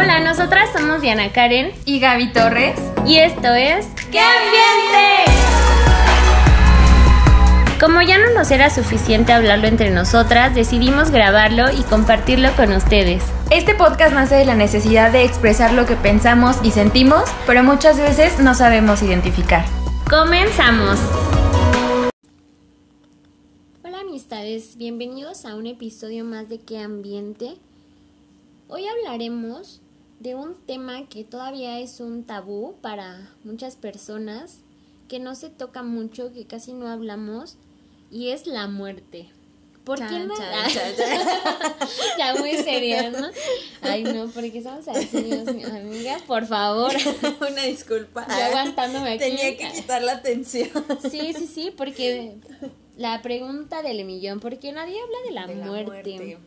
Hola, nosotras somos Diana Karen y Gaby Torres. y esto es ¡Qué ambiente! Como ya no nos era suficiente hablarlo entre nosotras, decidimos grabarlo y compartirlo con ustedes. Este podcast nace de la necesidad de expresar lo que pensamos y sentimos, pero muchas veces no sabemos identificar. ¡Comenzamos! Hola amistades, bienvenidos a un episodio más de ¿Qué ambiente? Hoy hablaremos de un tema que todavía es un tabú para muchas personas, que no se toca mucho, que casi no hablamos, y es la muerte. ¿Por qué no? chan, chan, ya muy seria, ¿no? Ay, no, porque somos así, Dios mío. Amiga, por favor. Una disculpa. Yo aguantándome aquí. Tenía que quitar la atención. Sí, sí, sí, porque la pregunta del millón, ¿por qué nadie habla de la, De la muerte? muerte.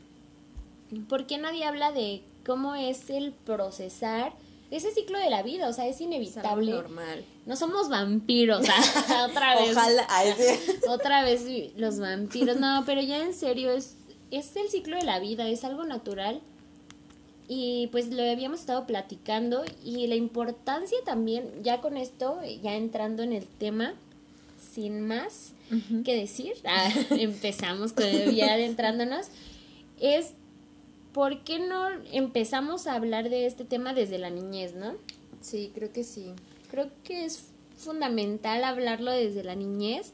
¿Por qué nadie habla de cómo es el procesar ese ciclo de la vida? O sea, es Es inevitable. normal. No somos vampiros, ah, otra vez. Ojalá. Otra vez los vampiros. No, pero ya en serio, es, es el ciclo de la vida, es algo natural. Y pues lo habíamos estado platicando y la importancia también, ya con esto, ya entrando en el tema, sin más que decir, ah, empezamos con ya adentrándonos, es ¿por qué no empezamos a hablar de este tema desde la niñez, no? Sí, creo que sí. Creo que es fundamental hablarlo desde la niñez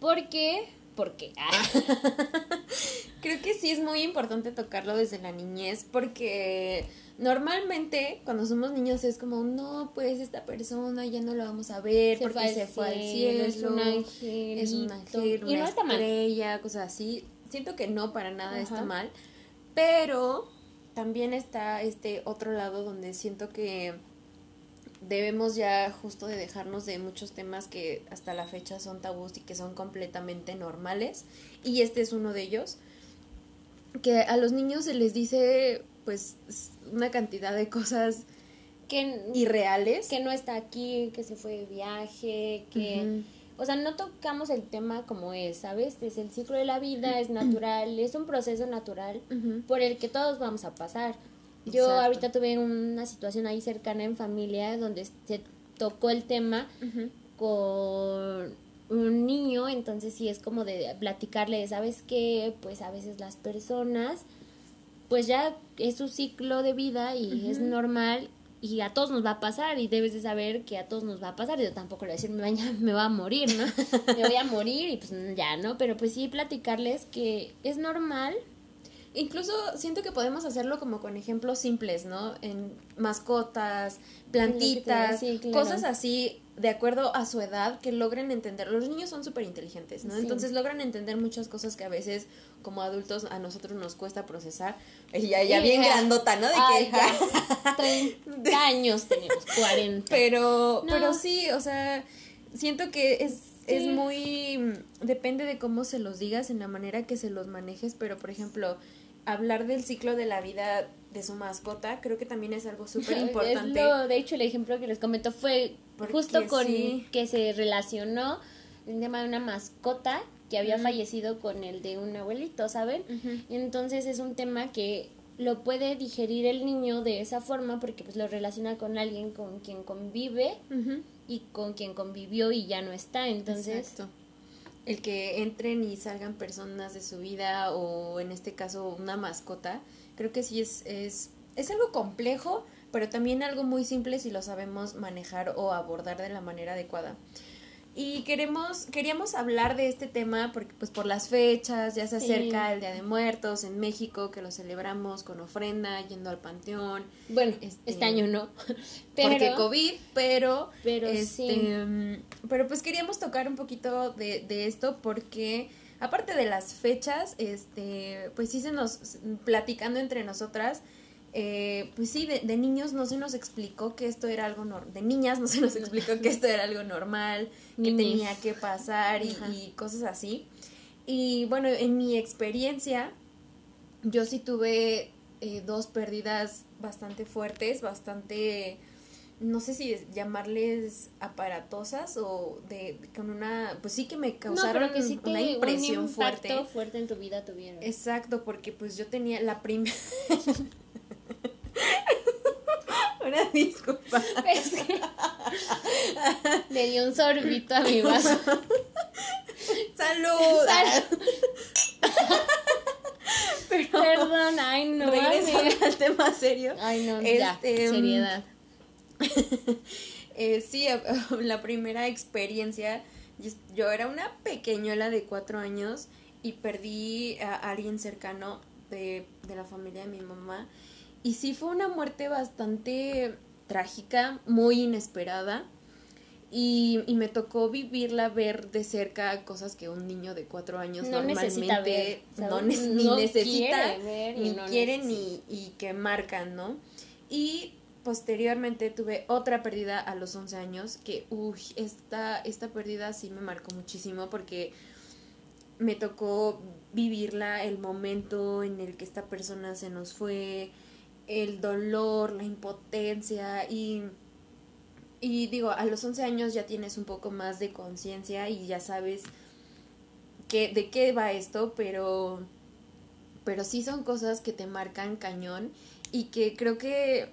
porque porque ah, Creo que sí es muy importante tocarlo desde la niñez porque normalmente cuando somos niños es como, no, pues esta persona ya no la vamos a ver Se porque se fue al cielo, es un angelito. es un ángel, Y una no está mal. estrella, cosas así. Siento que no, para nada está mal, pero también está este otro lado donde siento que debemos ya justo de dejarnos de muchos temas que hasta la fecha son tabús y que son completamente normales. Y este es uno de ellos que a los niños se les dice pues una cantidad de cosas que irreales. que no está aquí, que se fue de viaje, que o sea, no tocamos el tema como es, ¿sabes? Es el ciclo de la vida, es natural, es un proceso natural por el que todos vamos a pasar. Yo Exacto. ahorita tuve una situación ahí cercana en familia donde se tocó el tema con un niño, entonces sí es como de platicarle, ¿sabes qué? Pues a veces las personas, pues ya es su ciclo de vida y es normal y a todos nos va a pasar y debes de saber que a todos nos va a pasar. Yo tampoco le voy a decir, me va a morir, ¿no? me voy a morir y pues ya, ¿no? Pero pues sí platicarles que es normal. Incluso siento que podemos hacerlo como con ejemplos simples, ¿no? En mascotas, plantitas, Sí, claro. cosas así de acuerdo a su edad que logren entender. Los niños son súper inteligentes, ¿no? Sí. Entonces logran entender muchas cosas que a veces como adultos a nosotros nos cuesta procesar. Y ya, ya bien grandota, ¿no? De Ay, que, ya, 30 años tenemos, 40. Pero, No. pero sí, o sea, siento que es, es muy, depende de cómo se los digas, en la manera que se los manejes, pero por ejemplo, hablar del ciclo de la vida de su mascota, creo que también es algo súper importante. De hecho, el ejemplo que les comento fue Porque justo con sí. que se relacionó el tema de una mascota que había fallecido con el de un abuelito, ¿saben? Entonces es un tema que lo puede digerir el niño de esa forma porque pues lo relaciona con alguien con quien convive y con quien convivió y ya no está. Entonces, Exacto. El que entren y salgan personas de su vida o en este caso una mascota, creo que sí es, es, es algo complejo, pero también algo muy simple si lo sabemos manejar o abordar de la manera adecuada. Y queremos, queríamos hablar de este tema porque pues por las fechas, ya se Sí. acerca el Día de Muertos en México, que lo celebramos con ofrenda, yendo al panteón, bueno, Este, este año no. porque COVID, pero pero este, sí. mm, pero pues queríamos tocar un poquito de, de esto porque aparte de las fechas, este, pues sí se nos, platicando entre nosotras, eh, pues sí, de, de niños no se nos explicó que esto era algo normal, de niñas no se nos explicó que esto era algo normal, que tenía que pasar y, cosas así. Y bueno, en mi experiencia, yo sí tuve eh, dos pérdidas bastante fuertes, bastante, no sé si es- llamarles aparatosas o de, con una, pues sí que me causaron pero que sí te, una impresión un fuerte. fuerte en tu vida tuvieron. Exacto, porque pues yo tenía la primera... Una disculpa. Es que le di un sorbito a mi vaso. ¡Salud! Salud. Perdón, ay no. Regresando al tema serio. Ay no, Este, ya, seriedad. Eh, sí, la primera experiencia, yo- era una pequeñuela de cuatro años y perdí a alguien cercano de, de la familia de mi mamá. Y sí fue una muerte bastante trágica, muy inesperada. Y, y me tocó vivirla, ver de cerca cosas que un niño de cuatro años No normalmente ver, no, ni necesita, quiere ver y ni no quiere necesita. ni y que marcan, ¿no? Y posteriormente tuve otra pérdida a los 11 años que, uy, esta, esta pérdida sí me marcó muchísimo porque me tocó vivirla, el momento en el que esta persona se nos fue, el dolor, la impotencia y, y digo, a los 11 años ya tienes un poco más de conciencia y ya sabes que, de qué va esto, pero, pero sí son cosas que te marcan cañón y que creo que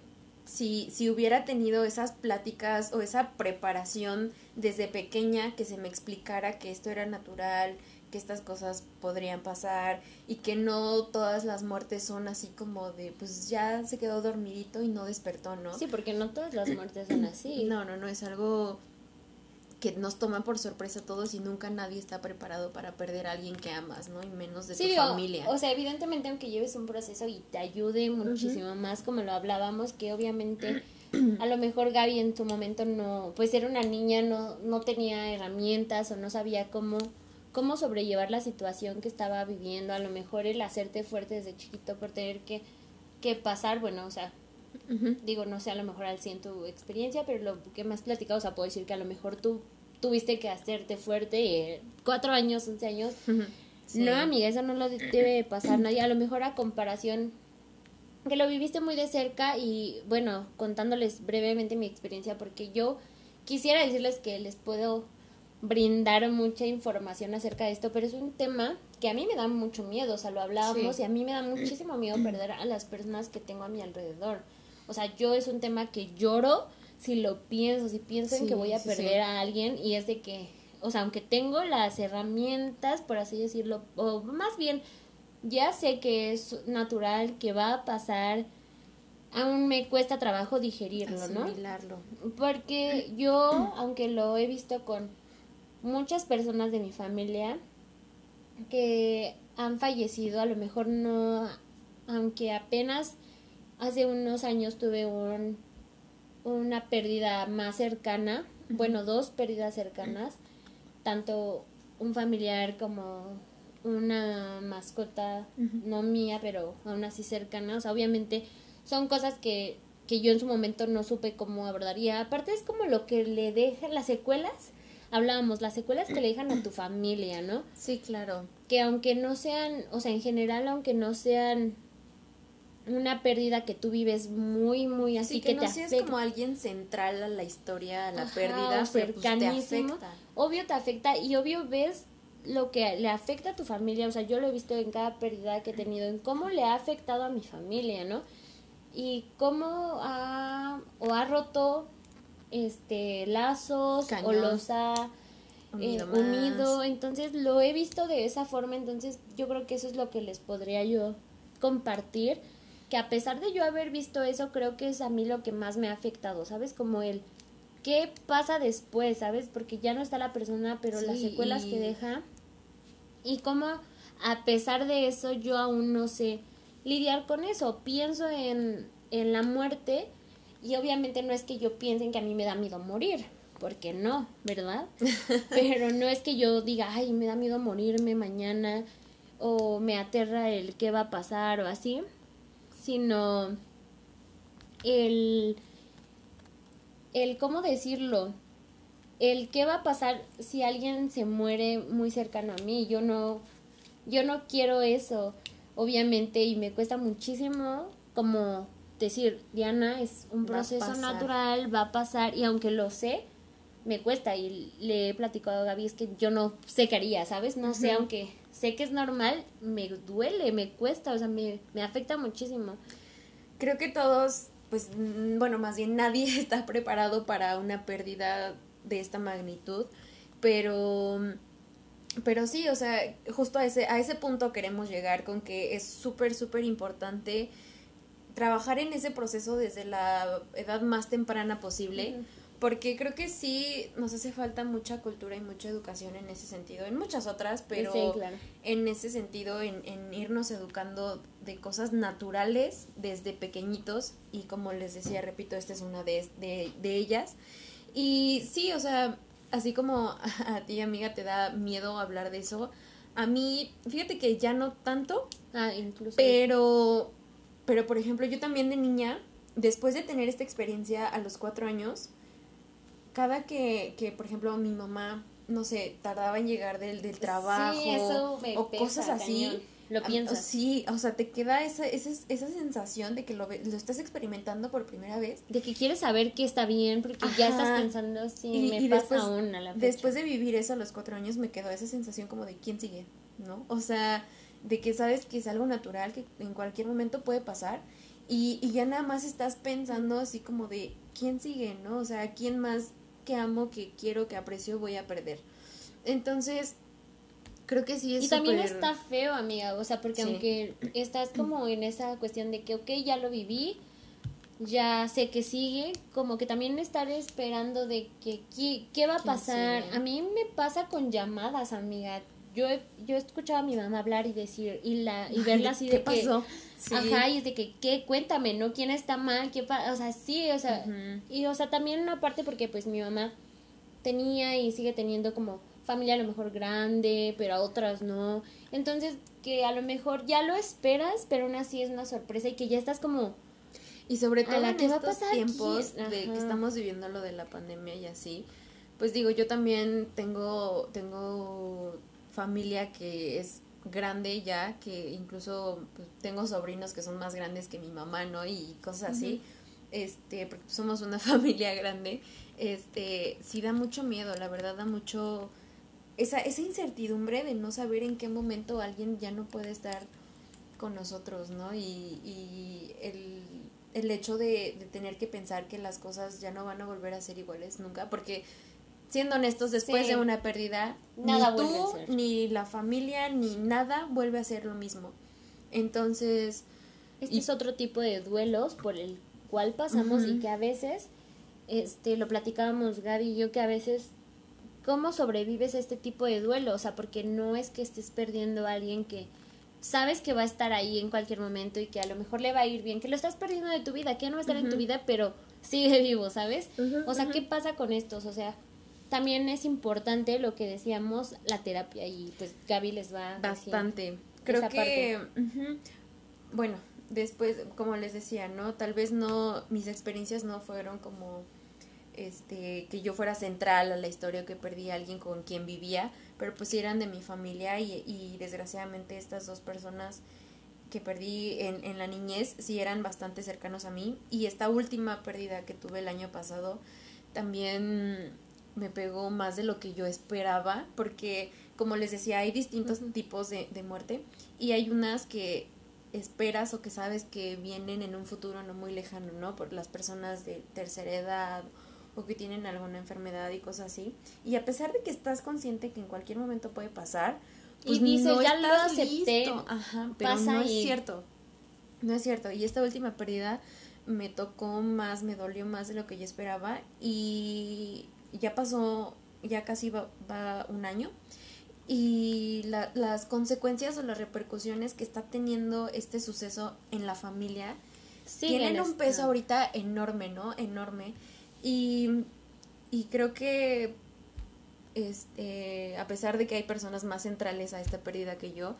si, si hubiera tenido esas pláticas o esa preparación desde pequeña que se me explicara que esto era natural, que estas cosas podrían pasar y que no todas las muertes son así como de pues ya se quedó dormidito y no despertó, ¿no? Sí, porque no todas las muertes son así. No, no, no, es algo que nos toma por sorpresa a todos y nunca nadie está preparado para perder a alguien que amas, ¿no? Y menos de Sí, tu digo, familia. o sea, evidentemente aunque lleves un proceso y te ayude muchísimo más, como lo hablábamos, que obviamente a lo mejor Gaby en su momento no, pues era una niña, no, no tenía herramientas o no sabía cómo, cómo sobrellevar la situación que estaba viviendo, a lo mejor el hacerte fuerte desde chiquito por tener que, que pasar, bueno, o sea, digo, no sé a lo mejor al 100 tu experiencia, pero lo que has platicado, o sea, puedo decir que a lo mejor tú tuviste que hacerte fuerte, eh, cuatro años, once años, Sí. no, amiga, eso no lo de- debe pasar nadie. A lo mejor a comparación que lo viviste muy de cerca y bueno, contándoles brevemente mi experiencia porque yo quisiera decirles que les puedo brindar mucha información acerca de esto, pero es un tema que a mí me da mucho miedo, o sea, lo hablábamos Sí. y a mí me da muchísimo miedo perder a las personas que tengo a mi alrededor. O sea, yo es un tema que lloro si lo pienso, si pienso en que voy a sí, perder sí. a alguien y es de que, o sea, aunque tengo las herramientas, por así decirlo, o más bien, ya sé que es natural, que va a pasar, aún me cuesta trabajo digerirlo, ¿no? Asimilarlo. Porque yo, aunque lo he visto con muchas personas de mi familia que han fallecido, a lo mejor no, aunque apenas hace unos años tuve un, una pérdida más cercana, bueno, dos pérdidas cercanas, tanto un familiar como una mascota, no mía, pero aún así cercana, o sea, obviamente son cosas que, que yo en su momento no supe cómo abordaría. Aparte es como lo que le dejan las secuelas, hablábamos, las secuelas que le dejan a tu familia, ¿no? Sí, claro. Que aunque no sean, o sea, en general, aunque no sean una pérdida que tú vives muy, muy así que, que, no te afecta. como alguien central a la historia, a la Ajá, pérdida, pero pues te afecta. Obvio te afecta y obvio ves lo que le afecta a tu familia, o sea, yo lo he visto en cada pérdida que he tenido, en cómo le ha afectado a mi familia, ¿no? Y cómo ha, o ha roto este lazos o Cañón. los ha Unido eh, unido, entonces lo he visto de esa forma, entonces yo creo que eso es lo que les podría yo compartir, que a pesar de yo haber visto eso, creo que es a mí lo que más me ha afectado, ¿sabes? Como el qué pasa después, ¿sabes? Porque ya no está la persona, pero las secuelas y- que deja. Y cómo a pesar de eso yo aún no sé lidiar con eso, pienso en, en la muerte y obviamente no es que yo piense en que a mí me da miedo morir, porque no, ¿verdad? Pero no es que yo diga, ay, me da miedo morirme mañana o me aterra el qué va a pasar o así, sino el, el, ¿cómo decirlo? El qué va a pasar si alguien se muere muy cercano a mí. Yo no, yo no quiero eso, obviamente, y me cuesta muchísimo como decir, Diana, es un proceso natural, va a pasar, y aunque lo sé, me cuesta, y le he platicado a Gaby, es que yo no sé qué haría, ¿sabes? No sé, aunque sé que es normal, me duele, me cuesta, o sea, me, me afecta muchísimo. Creo que todos pues, mm, bueno, más bien nadie está preparado para una pérdida de esta magnitud, pero pero sí, o sea, justo a ese, a ese punto queremos llegar con que es súper, súper importante trabajar en ese proceso desde la edad más temprana posible, porque creo que sí nos hace falta mucha cultura y mucha educación en ese sentido, en muchas otras, pero en ese sentido, en, en irnos educando de cosas naturales desde pequeñitos, y como les decía, repito, esta es una de, de, de ellas. Y sí, o sea, así como a, ti, amiga, te da miedo hablar de eso, a mí, fíjate que ya no tanto. Ah, incluso. Pero, pero por ejemplo, yo también de niña, después de tener esta experiencia a los cuatro años, cada que, que por ejemplo, mi mamá, no sé, tardaba en llegar del, del trabajo o cosas así. Lo piensas. Sí, o sea, te queda esa, esa, esa sensación de que lo, lo estás experimentando por primera vez. De que quieres saber que está bien, porque ya estás pensando, sí, me pasa después, aún a la fecha. Después de vivir eso a los cuatro años, me quedó esa sensación como de quién sigue, ¿no? O sea, de que sabes que es algo natural, que en cualquier momento puede pasar, y, y ya nada más estás pensando así como de quién sigue, ¿no? O sea, quién más que amo, que quiero, que aprecio, voy a perder. Entonces, Creo que sí es Y también está feo, amiga, o sea, porque aunque estás como en esa cuestión de que, ok, ya lo viví, ya sé que sigue, como que también estar esperando de que, ¿qué, va a pasar? A mí me pasa con llamadas, amiga. Yo he, yo he escuchado a mi mamá hablar y decir, y, la, y verla así de que... Pasó? Ajá, y es de que, ¿qué? Cuéntame, ¿no? ¿Quién está mal? ¿Qué O sea, sí, o sea, y o sea, también una parte porque pues mi mamá tenía y sigue teniendo como familia a lo mejor grande, pero a otras no. Entonces, que a lo mejor ya lo esperas, pero aún así es una sorpresa y que ya estás como... Y sobre todo en estos tiempos de que estamos viviendo lo de la pandemia y así, pues digo, yo también tengo, tengo familia que es grande ya, que incluso pues, tengo sobrinos que son más grandes que mi mamá, ¿no? Y cosas así, este, porque somos una familia grande, este, sí da mucho miedo, la verdad da mucho esa, esa incertidumbre de no saber en qué momento alguien ya no puede estar con nosotros, ¿no? Y, y el, el hecho de, de, tener que pensar que las cosas ya no van a volver a ser iguales nunca, porque siendo honestos, después de una pérdida, nada ni tú, ni la familia, ni nada vuelve a ser lo mismo. Entonces... Este es otro tipo de duelos por el cual pasamos y que a veces, este, lo platicábamos Gaby y yo, que a veces cómo sobrevives a este tipo de duelo, o sea, porque no es que estés perdiendo a alguien que sabes que va a estar ahí en cualquier momento y que a lo mejor le va a ir bien, que lo estás perdiendo de tu vida, que no va a estar en tu vida, pero sigue vivo, ¿sabes? o sea, ¿qué pasa con estos? O sea, también es importante lo que decíamos, la terapia y pues Gaby les va bastante. Creo que bueno, después como les decía, ¿no? Tal vez no mis experiencias no fueron como este, que yo fuera central a la historia que perdí a alguien con quien vivía, pero pues eran de mi familia y, y desgraciadamente estas dos personas que perdí en, en, la niñez sí eran bastante cercanos a mí y esta última pérdida que tuve el año pasado también me pegó más de lo que yo esperaba porque como les decía hay distintos tipos de, de muerte y hay unas que esperas o que sabes que vienen en un futuro no muy lejano, ¿no? Por las personas de tercera edad o que tienen alguna enfermedad y cosas así. Y a pesar de que estás consciente que en cualquier momento puede pasar, pues y dices, ya lo acepté, Ajá, pero no es cierto. No es cierto. Y esta última pérdida me tocó más, me dolió más de lo que yo esperaba y ya pasó, ya casi va, un año y las consecuencias o las repercusiones que está teniendo este suceso en la familia tienen un peso ahorita enorme, ¿no? Enorme. Y, y creo que este, a pesar de que hay personas más centrales a esta pérdida que yo,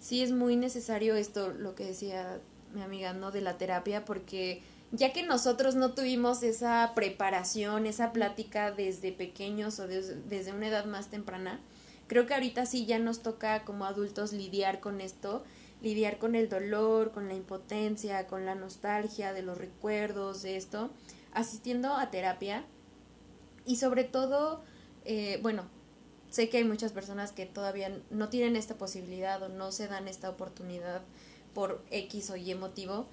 sí es muy necesario esto, lo que decía mi amiga, ¿no? De la terapia, porque ya que nosotros no tuvimos esa preparación, esa plática desde pequeños o desde una edad más temprana, creo que ahorita sí ya nos toca como adultos lidiar con esto, lidiar con el dolor, con la impotencia, con la nostalgia de los recuerdos, de esto asistiendo a terapia. Y sobre todo, eh, bueno, sé que hay muchas personas que todavía no tienen esta posibilidad o no se dan esta oportunidad por X o Y motivo,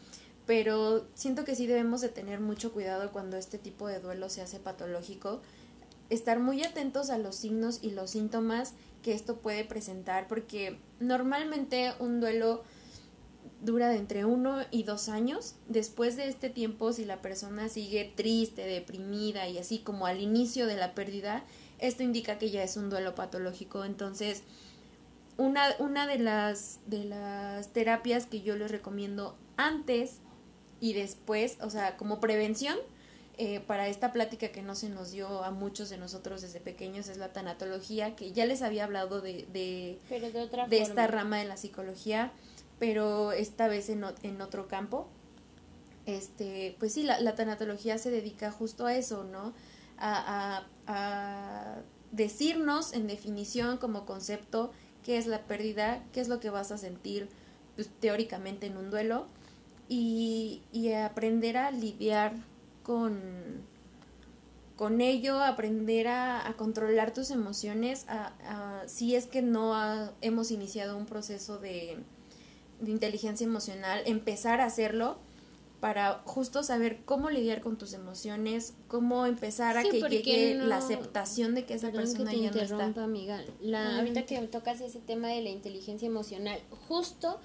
pero siento que sí debemos de tener mucho cuidado cuando este tipo de duelo se hace patológico, estar muy atentos a los signos y los síntomas que esto puede presentar, porque normalmente un duelo dura de entre uno y dos años. Después de este tiempo, si la persona sigue triste, deprimida y así como al inicio de la pérdida, esto indica que ya es un duelo patológico. Entonces, una, una de, las, de las terapias que yo les recomiendo antes y después, o sea, como prevención, eh, para esta plática que no se nos dio a muchos de nosotros desde pequeños es la tanatología, que ya les había hablado de, de, de, esta rama de la psicología, pero esta vez en, en otro campo. Este, pues sí, la, la, tanatología se dedica justo a eso, ¿no? A, a, a decirnos en definición como concepto qué es la pérdida, qué es lo que vas a sentir pues, teóricamente en un duelo y, y aprender a lidiar con, con ello, aprender a, controlar tus emociones, a, si es que no hemos iniciado un proceso de, de, inteligencia emocional, empezar a hacerlo para justo saber cómo lidiar con tus emociones, cómo empezar a que llegue la aceptación de que esa persona ya no está. amiga. La, ahorita que tocas ese tema de la inteligencia emocional, justo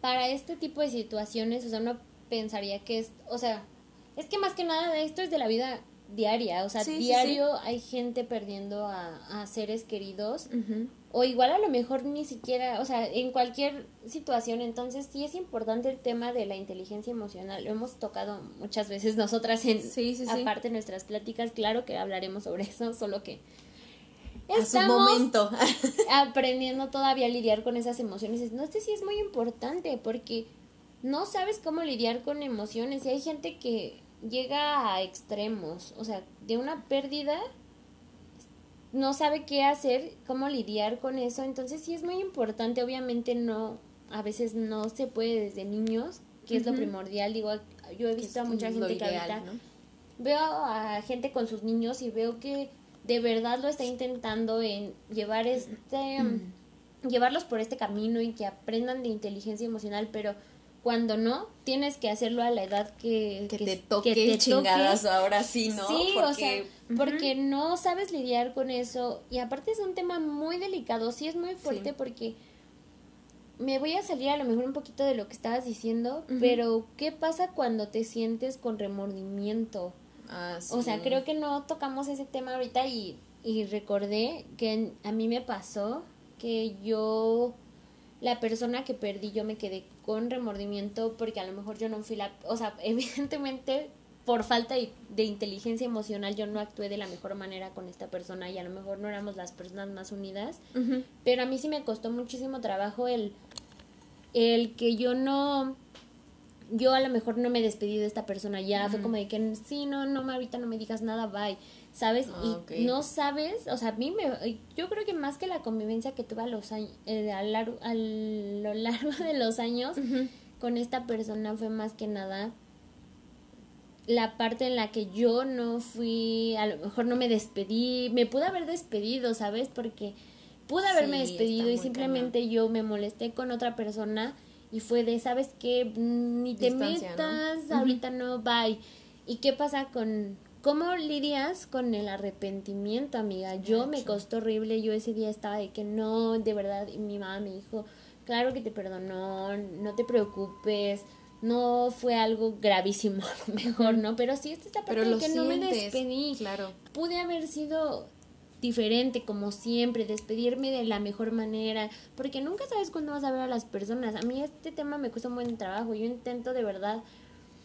para este tipo de situaciones, o sea, uno pensaría que es, o sea, es que más que nada esto es de la vida diaria, o sea, diario hay gente perdiendo a, seres queridos o igual a lo mejor ni siquiera, o sea, en cualquier situación, entonces sí es importante el tema de la inteligencia emocional, lo hemos tocado muchas veces nosotras en aparte de nuestras pláticas, claro que hablaremos sobre eso, solo que estamos momento. aprendiendo todavía a lidiar con esas emociones. No sé si es muy importante porque no sabes cómo lidiar con emociones y hay gente que llega a extremos, o sea, de una pérdida no sabe qué hacer, cómo lidiar con eso, entonces sí es muy importante, obviamente no, a veces no se puede desde niños, que es lo primordial, digo, yo he visto a mucha gente que ahorita veo a gente con sus niños y veo que de verdad lo está intentando en llevar este, llevarlos por este camino y que aprendan de inteligencia emocional, pero cuando no, tienes que hacerlo a la edad que, que, te toque chingadas ahora sí, ¿no? Sí, o sea, porque no sabes lidiar con eso. Y aparte es un tema muy delicado, sí es muy fuerte porque me voy a salir a lo mejor un poquito de lo que estabas diciendo, pero ¿qué pasa cuando te sientes con remordimiento? Ah, o sea, creo que no tocamos ese tema ahorita y, y recordé que a mí me pasó que yo la persona que perdí yo me quedé con remordimiento porque a lo mejor yo no fui la, o sea, evidentemente por falta de, inteligencia emocional yo no actué de la mejor manera con esta persona y a lo mejor no éramos las personas más unidas, pero a mí sí me costó muchísimo trabajo el, el que yo no, yo a lo mejor no me despedí de esta persona ya, fue como de que sí, no, no, ahorita no me digas nada, bye. ¿sabes? Ah, y no sabes, o sea, a mí me, yo creo que más que la convivencia que tuve a, los años, eh, a, lo largo de los años con esta persona fue más que nada la parte en la que yo no fui, a lo mejor no me despedí, me pude haber despedido, ¿sabes? Porque pude haberme despedido y simplemente yo me molesté con otra persona y fue de, ¿sabes qué? Ni te metas, ahorita no, bye. ¿Y qué pasa con, ¿Cómo lidias con el arrepentimiento, amiga? Yo me costó horrible, yo ese día estaba de que no, de verdad, y mi mamá me dijo, claro que te perdonó, no te preocupes, no fue algo gravísimo, mejor, ¿no? Pero sí, esta parte de que no me despedí. Claro. Pude haber sido diferente, como siempre, despedirme de la mejor manera, porque nunca sabes cuándo vas a ver a las personas. A mí este tema me cuesta un buen trabajo, yo intento de verdad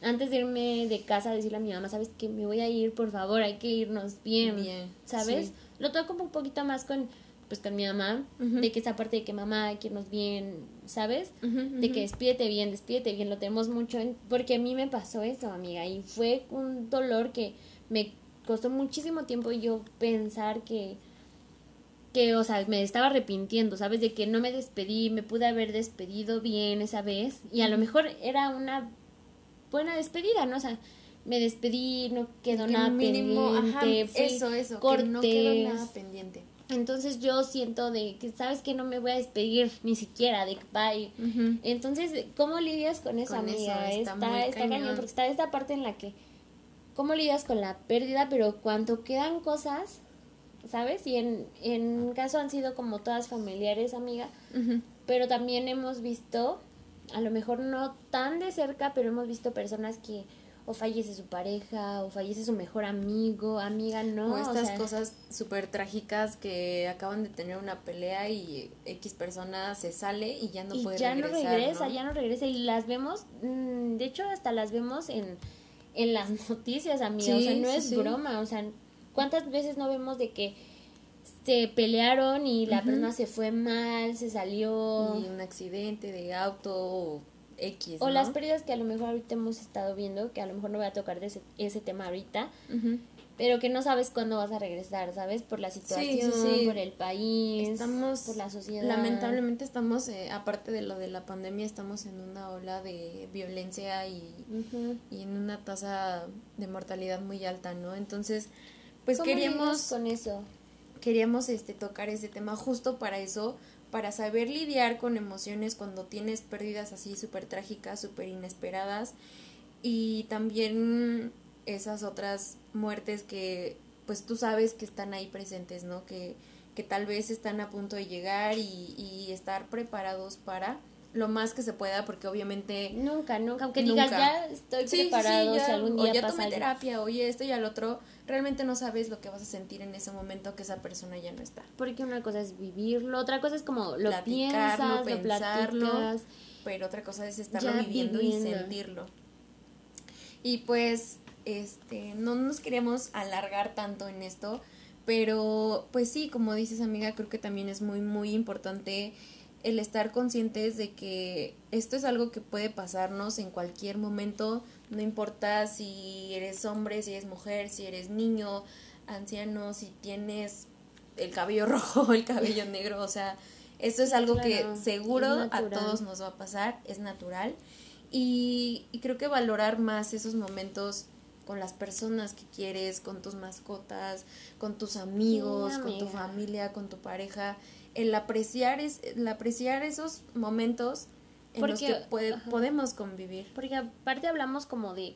antes de irme de casa decirle a mi mamá, sabes que me voy a ir, por favor, hay que irnos bien, bien ¿sabes? Lo toco un poquito más con pues con mi mamá, de que esa parte de que mamá hay que irnos bien, ¿sabes? De que despídete bien, despídete bien, lo tenemos mucho, porque a mí me pasó eso, amiga, y fue un dolor que me costó muchísimo tiempo yo pensar que que, o sea, me estaba arrepintiendo, ¿sabes? De que no me despedí, me pude haber despedido bien esa vez y a lo mejor era una buena despedida, ¿no? O sea, me despedí, no quedó nada pendiente. eso, eso, que no quedó nada pendiente. Entonces yo siento de que, ¿sabes que No me voy a despedir ni siquiera de bye. Entonces, ¿cómo lidias con eso, amiga? está, está, cañón. porque está esta parte en la que, ¿cómo lidias con la pérdida? Pero cuando quedan cosas, ¿sabes? Y en, en caso han sido como todas familiares, amiga, pero también hemos visto, a lo mejor no tan de cerca, pero hemos visto personas que o fallece su pareja, o fallece su mejor amigo, amiga, no. O estas cosas súper trágicas que acaban de tener una pelea y X persona se sale y ya no puede ya no regresa, ya no regresa y las vemos, mm, de hecho hasta las vemos en, en las noticias, amiga, o sea, no es broma, o sea, ¿cuántas veces no vemos de que se pelearon y la persona se fue mal, se salió. Y un accidente de auto X. O las pérdidas que a lo mejor ahorita hemos estado viendo, que a lo mejor no voy a tocar de ese, tema ahorita, pero que no sabes cuándo vas a regresar, ¿sabes? Por la situación, por el país, estamos, por la sociedad. Lamentablemente estamos, eh, aparte de lo de la pandemia, estamos en una ola de violencia y, y en una tasa de mortalidad muy alta, ¿no? Entonces, pues queríamos... con eso? Queríamos este, tocar ese tema justo para eso, para saber lidiar con emociones cuando tienes pérdidas así súper trágicas, súper inesperadas y también esas otras muertes que pues tú sabes que están ahí presentes, ¿no? Que, que tal vez están a punto de llegar y, y estar preparados para lo más que se pueda, porque obviamente... Nunca, nunca, aunque digas ya estoy preparado, si algún día o ya tomé terapia, oye esto y al otro, realmente no sabes lo que vas a sentir en ese momento que esa persona ya no está. Porque una cosa es vivirlo, otra cosa es como lo piensas, lo pensarlo, pero otra cosa es estarlo viviendo, y sentirlo. Y pues, este, no nos queríamos alargar tanto en esto, pero pues sí, como dices amiga, creo que también es muy, muy importante el estar conscientes de que esto es algo que puede pasarnos en cualquier momento, no importa si eres hombre, si eres mujer, si eres niño, anciano, si tienes el cabello rojo el cabello negro, o sea, esto es algo que seguro a todos nos va a pasar, es natural. Y, creo que valorar más esos momentos con las personas que quieres, con tus mascotas, con tus amigos, con tu familia, con tu pareja, el apreciar, es, el apreciar esos momentos en los que podemos convivir. Porque aparte hablamos como de,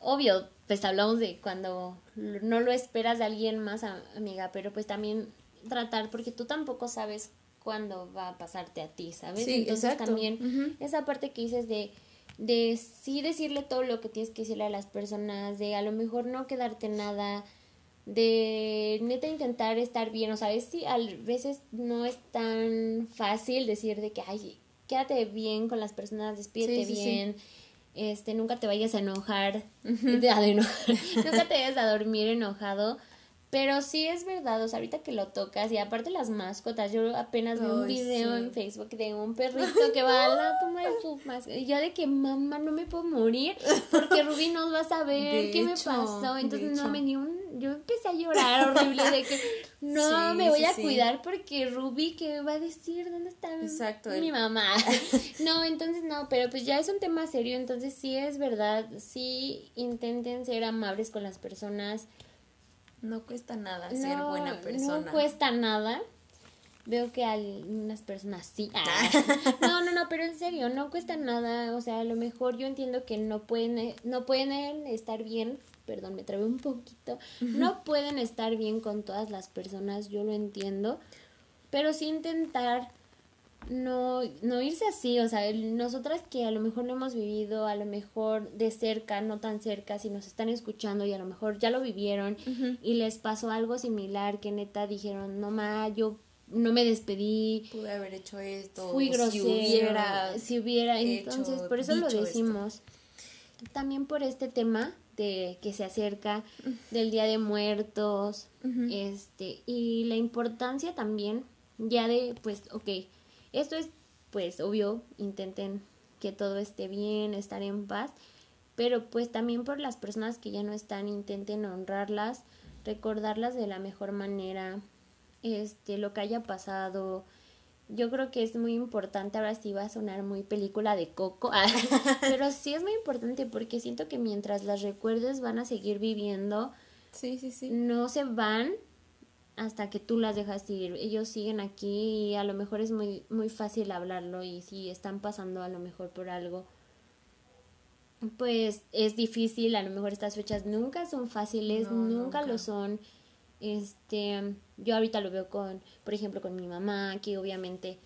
obvio, pues hablamos de cuando no lo esperas de alguien más, amiga, pero pues también tratar, porque tú tampoco sabes cuándo va a pasarte a ti, ¿sabes? Sí, Entonces también esa parte que dices de de sí decirle todo lo que tienes que decirle a las personas, de a lo mejor no quedarte nada, de neta intentar estar bien, o sea, si a veces no es tan fácil decir de que, ay, quédate bien con las personas, despídete bien, este, nunca te vayas a enojar, nunca te vayas a dormir enojado, pero sí es verdad, o sea, ahorita que lo tocas, y aparte las mascotas, yo apenas vi un video en Facebook de un perrito que va a la toma de su mascota, y yo de que mamá no me puedo morir, porque Ruby no va a saber qué me pasó, entonces no me dio un, yo empecé a llorar horrible de que no me voy a cuidar porque Ruby, ¿qué va a decir? ¿Dónde está Exacto, mi mamá? no, entonces no, pero pues ya es un tema serio, entonces sí es verdad, sí intenten ser amables con las personas, no cuesta nada ser buena persona. No cuesta nada. Veo que algunas personas sí. Ah. No, no, no, pero en serio, no cuesta nada. O sea, a lo mejor yo entiendo que no pueden, no pueden estar bien. Perdón, me trabé un poquito. No pueden estar bien con todas las personas, yo lo entiendo. Pero sí intentar no, no irse así, o sea, nosotras que a lo mejor no hemos vivido, a lo mejor de cerca, no tan cerca, si nos están escuchando y a lo mejor ya lo vivieron y les pasó algo similar que neta dijeron, no ma, yo no me despedí. Pude haber hecho esto. Fui grosero. Si hubiera. Si hubiera. Entonces, por eso lo decimos. También por este tema de que se acerca del Día de Muertos. Este. Y la importancia también, ya de, pues, ok esto es, pues, obvio, intenten que todo esté bien, estar en paz, pero pues también por las personas que ya no están, intenten honrarlas, recordarlas de la mejor manera, este, lo que haya pasado. Yo creo que es muy importante, ahora sí va a sonar muy película de coco, pero sí es muy importante porque siento que mientras las recuerdes van a seguir viviendo, sí, sí, sí. no se van hasta que tú las dejas ir. Ellos siguen aquí y a lo mejor es muy, muy fácil hablarlo y si están pasando a lo mejor por algo, pues es difícil. A lo mejor estas fechas nunca son fáciles, nunca, lo son. Este, yo ahorita lo veo con, por ejemplo, con mi mamá, que obviamente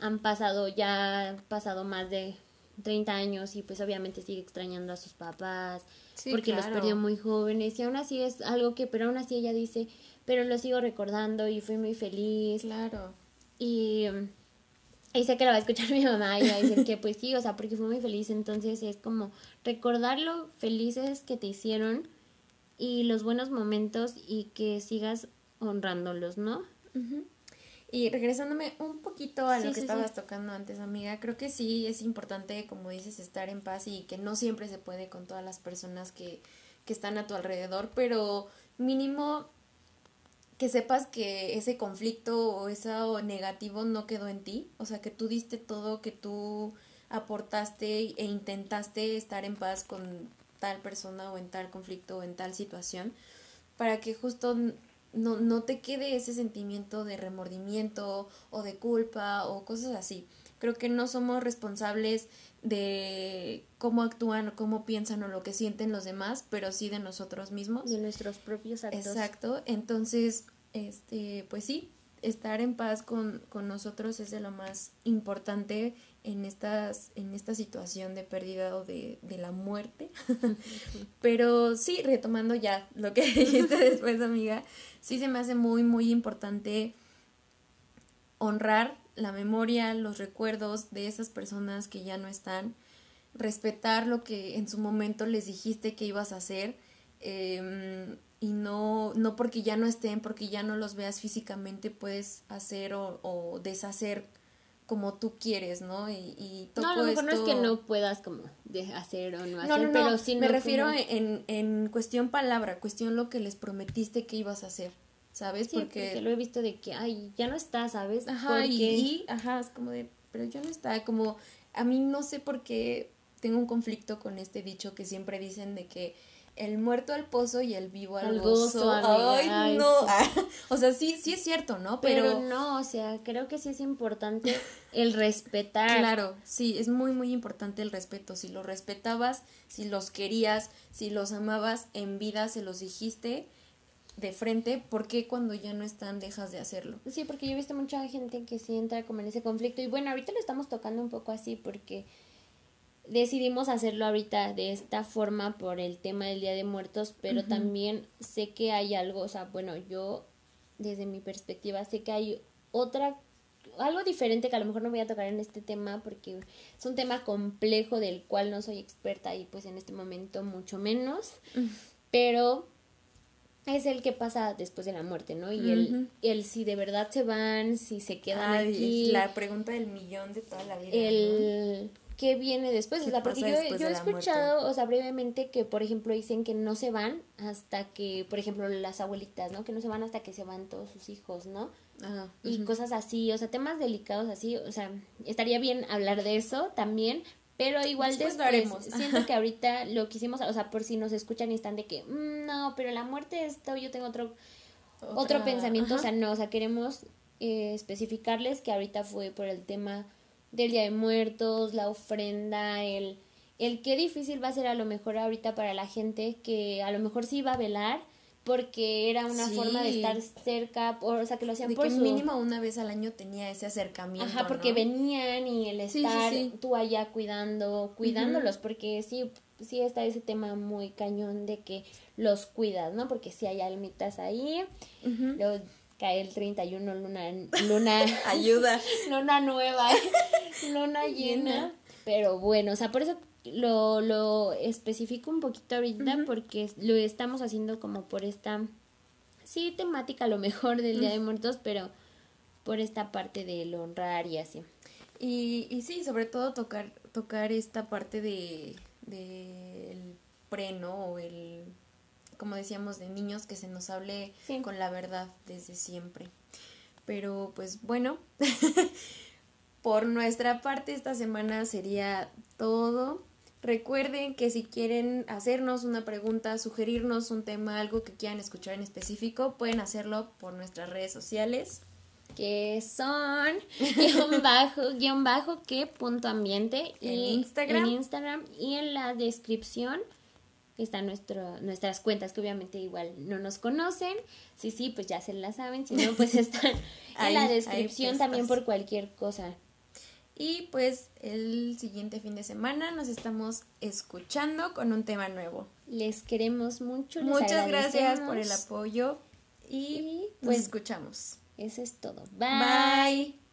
han pasado, ya pasado más de 30 años y pues obviamente sigue extrañando a sus papás porque los perdió muy jóvenes y aún así es algo que, pero aún así ella dice, pero lo sigo recordando y fui muy feliz. Claro. Y, y sé que lo va a escuchar mi mamá y va a decir que pues sí, o sea, porque fue muy feliz, entonces es como recordar lo felices que te hicieron y los buenos momentos y que sigas honrándolos, ¿no? Y regresándome un poquito a lo que estabas tocando antes, amiga, creo que sí es importante, como dices, estar en paz y que no siempre se puede con todas las personas que, que están a tu alrededor, pero mínimo que sepas que ese conflicto o eso negativo no quedó en ti, o sea, que tú diste todo, que tú aportaste e intentaste estar en paz con tal persona o en tal conflicto o en tal situación, para que justo no, no te quede ese sentimiento de remordimiento o de culpa o cosas así. Creo que no somos responsables de cómo actúan o cómo piensan o lo que sienten los demás, pero sí de nosotros mismos. De nuestros propios actos. Exacto. Entonces, este, pues sí, estar en paz con, con nosotros es de lo más importante en estas en esta situación de pérdida o de, de la muerte pero sí retomando ya lo que dijiste después amiga sí se me hace muy muy importante honrar la memoria, los recuerdos de esas personas que ya no están, respetar lo que en su momento les dijiste que ibas a hacer em, y no, no porque ya no estén, porque ya no los veas físicamente, puedes hacer o, deshacer como tú quieres, ¿no? Y, y no, a lo mejor no es que no puedas como de hacer o no hacer, pero sí me refiero en, en cuestión palabra, cuestión lo que les prometiste que ibas a hacer. ¿Sabes? porque... lo he visto de que, ay, ya no está, ¿sabes? Ajá, y, ajá, es como de, pero ya no está, como, a mí no sé por qué tengo un conflicto con este dicho que siempre dicen de que el muerto al pozo y el vivo al, gozo. Ay, no. o sea, sí, sí es cierto, ¿no? Pero... Pero no, o sea, creo que sí es importante el respetar. Claro, sí, es muy, muy importante el respeto. Si los respetabas, si los querías, si los amabas en vida, se los dijiste, de frente, ¿por qué cuando ya no están dejas de hacerlo? Sí, porque yo he visto mucha gente que sí entra como en ese conflicto y bueno, ahorita lo estamos tocando un poco así porque decidimos hacerlo ahorita de esta forma por el tema del Día de Muertos, pero también sé que hay algo, o sea, bueno, yo desde mi perspectiva sé que hay otra algo diferente que a lo mejor no voy a tocar en este tema porque es un tema complejo del cual no soy experta y pues en este momento mucho menos, pero es el que pasa después de la muerte, ¿no? Y el, el si de verdad se van, si se quedan aquí. La pregunta del millón de toda la vida. El qué viene después. o sea, porque yo, he escuchado, o sea, brevemente que, por ejemplo, dicen que no se van hasta que, por ejemplo, las abuelitas, ¿no? Que no se van hasta que se van todos sus hijos, ¿no? Ajá, y cosas así, o sea, temas delicados así, o sea, estaría bien hablar de eso también, pero igual después, siento que ahorita lo quisimos, o sea, por si nos escuchan y están de que, mm, no, pero la muerte esto, yo tengo otro, otro pensamiento, o sea, no, o sea, queremos eh, especificarles que ahorita fue por el tema del Día de Muertos, la ofrenda, el, el qué difícil va a ser a lo mejor ahorita para la gente que a lo mejor sí va a velar, porque era una forma de estar cerca, o sea, que lo hacían de que mínimo una vez al año tenía ese acercamiento. Ajá, porque venían y el estar tú allá cuidando, cuidándolos, porque sí, sí está ese tema muy cañón de que los cuidas, ¿no? Porque si hay almitas ahí, luego cae el 31 luna, luna, ayuda, luna nueva, luna llena. Pero bueno, o sea, por eso lo, lo especifico un poquito ahorita porque lo estamos haciendo como por esta, sí, temática a lo mejor del Día de Muertos, pero por esta parte del honrar y así. Y, y sí, sobre todo tocar, tocar esta parte de del preno O el, como decíamos, de niños, que se nos hable con la verdad desde siempre. Pero pues bueno, por nuestra parte esta semana sería todo. Recuerden que si quieren hacernos una pregunta, sugerirnos un tema, algo que quieran escuchar en específico, pueden hacerlo por nuestras redes sociales. Que son guion bajo, guion bajo que punto ambiente En y Instagram. en Instagram y en la descripción están nuestro, nuestras cuentas que obviamente igual no nos conocen. Sí, sí, pues ya se las saben. Si no, pues están en Ahí- la descripción también por cualquier cosa. Y pues el siguiente fin de semana nos estamos escuchando con un tema nuevo. Les queremos mucho. les Muchas gracias por el apoyo y Y, nos pues, escuchamos. Eso es todo. Bye.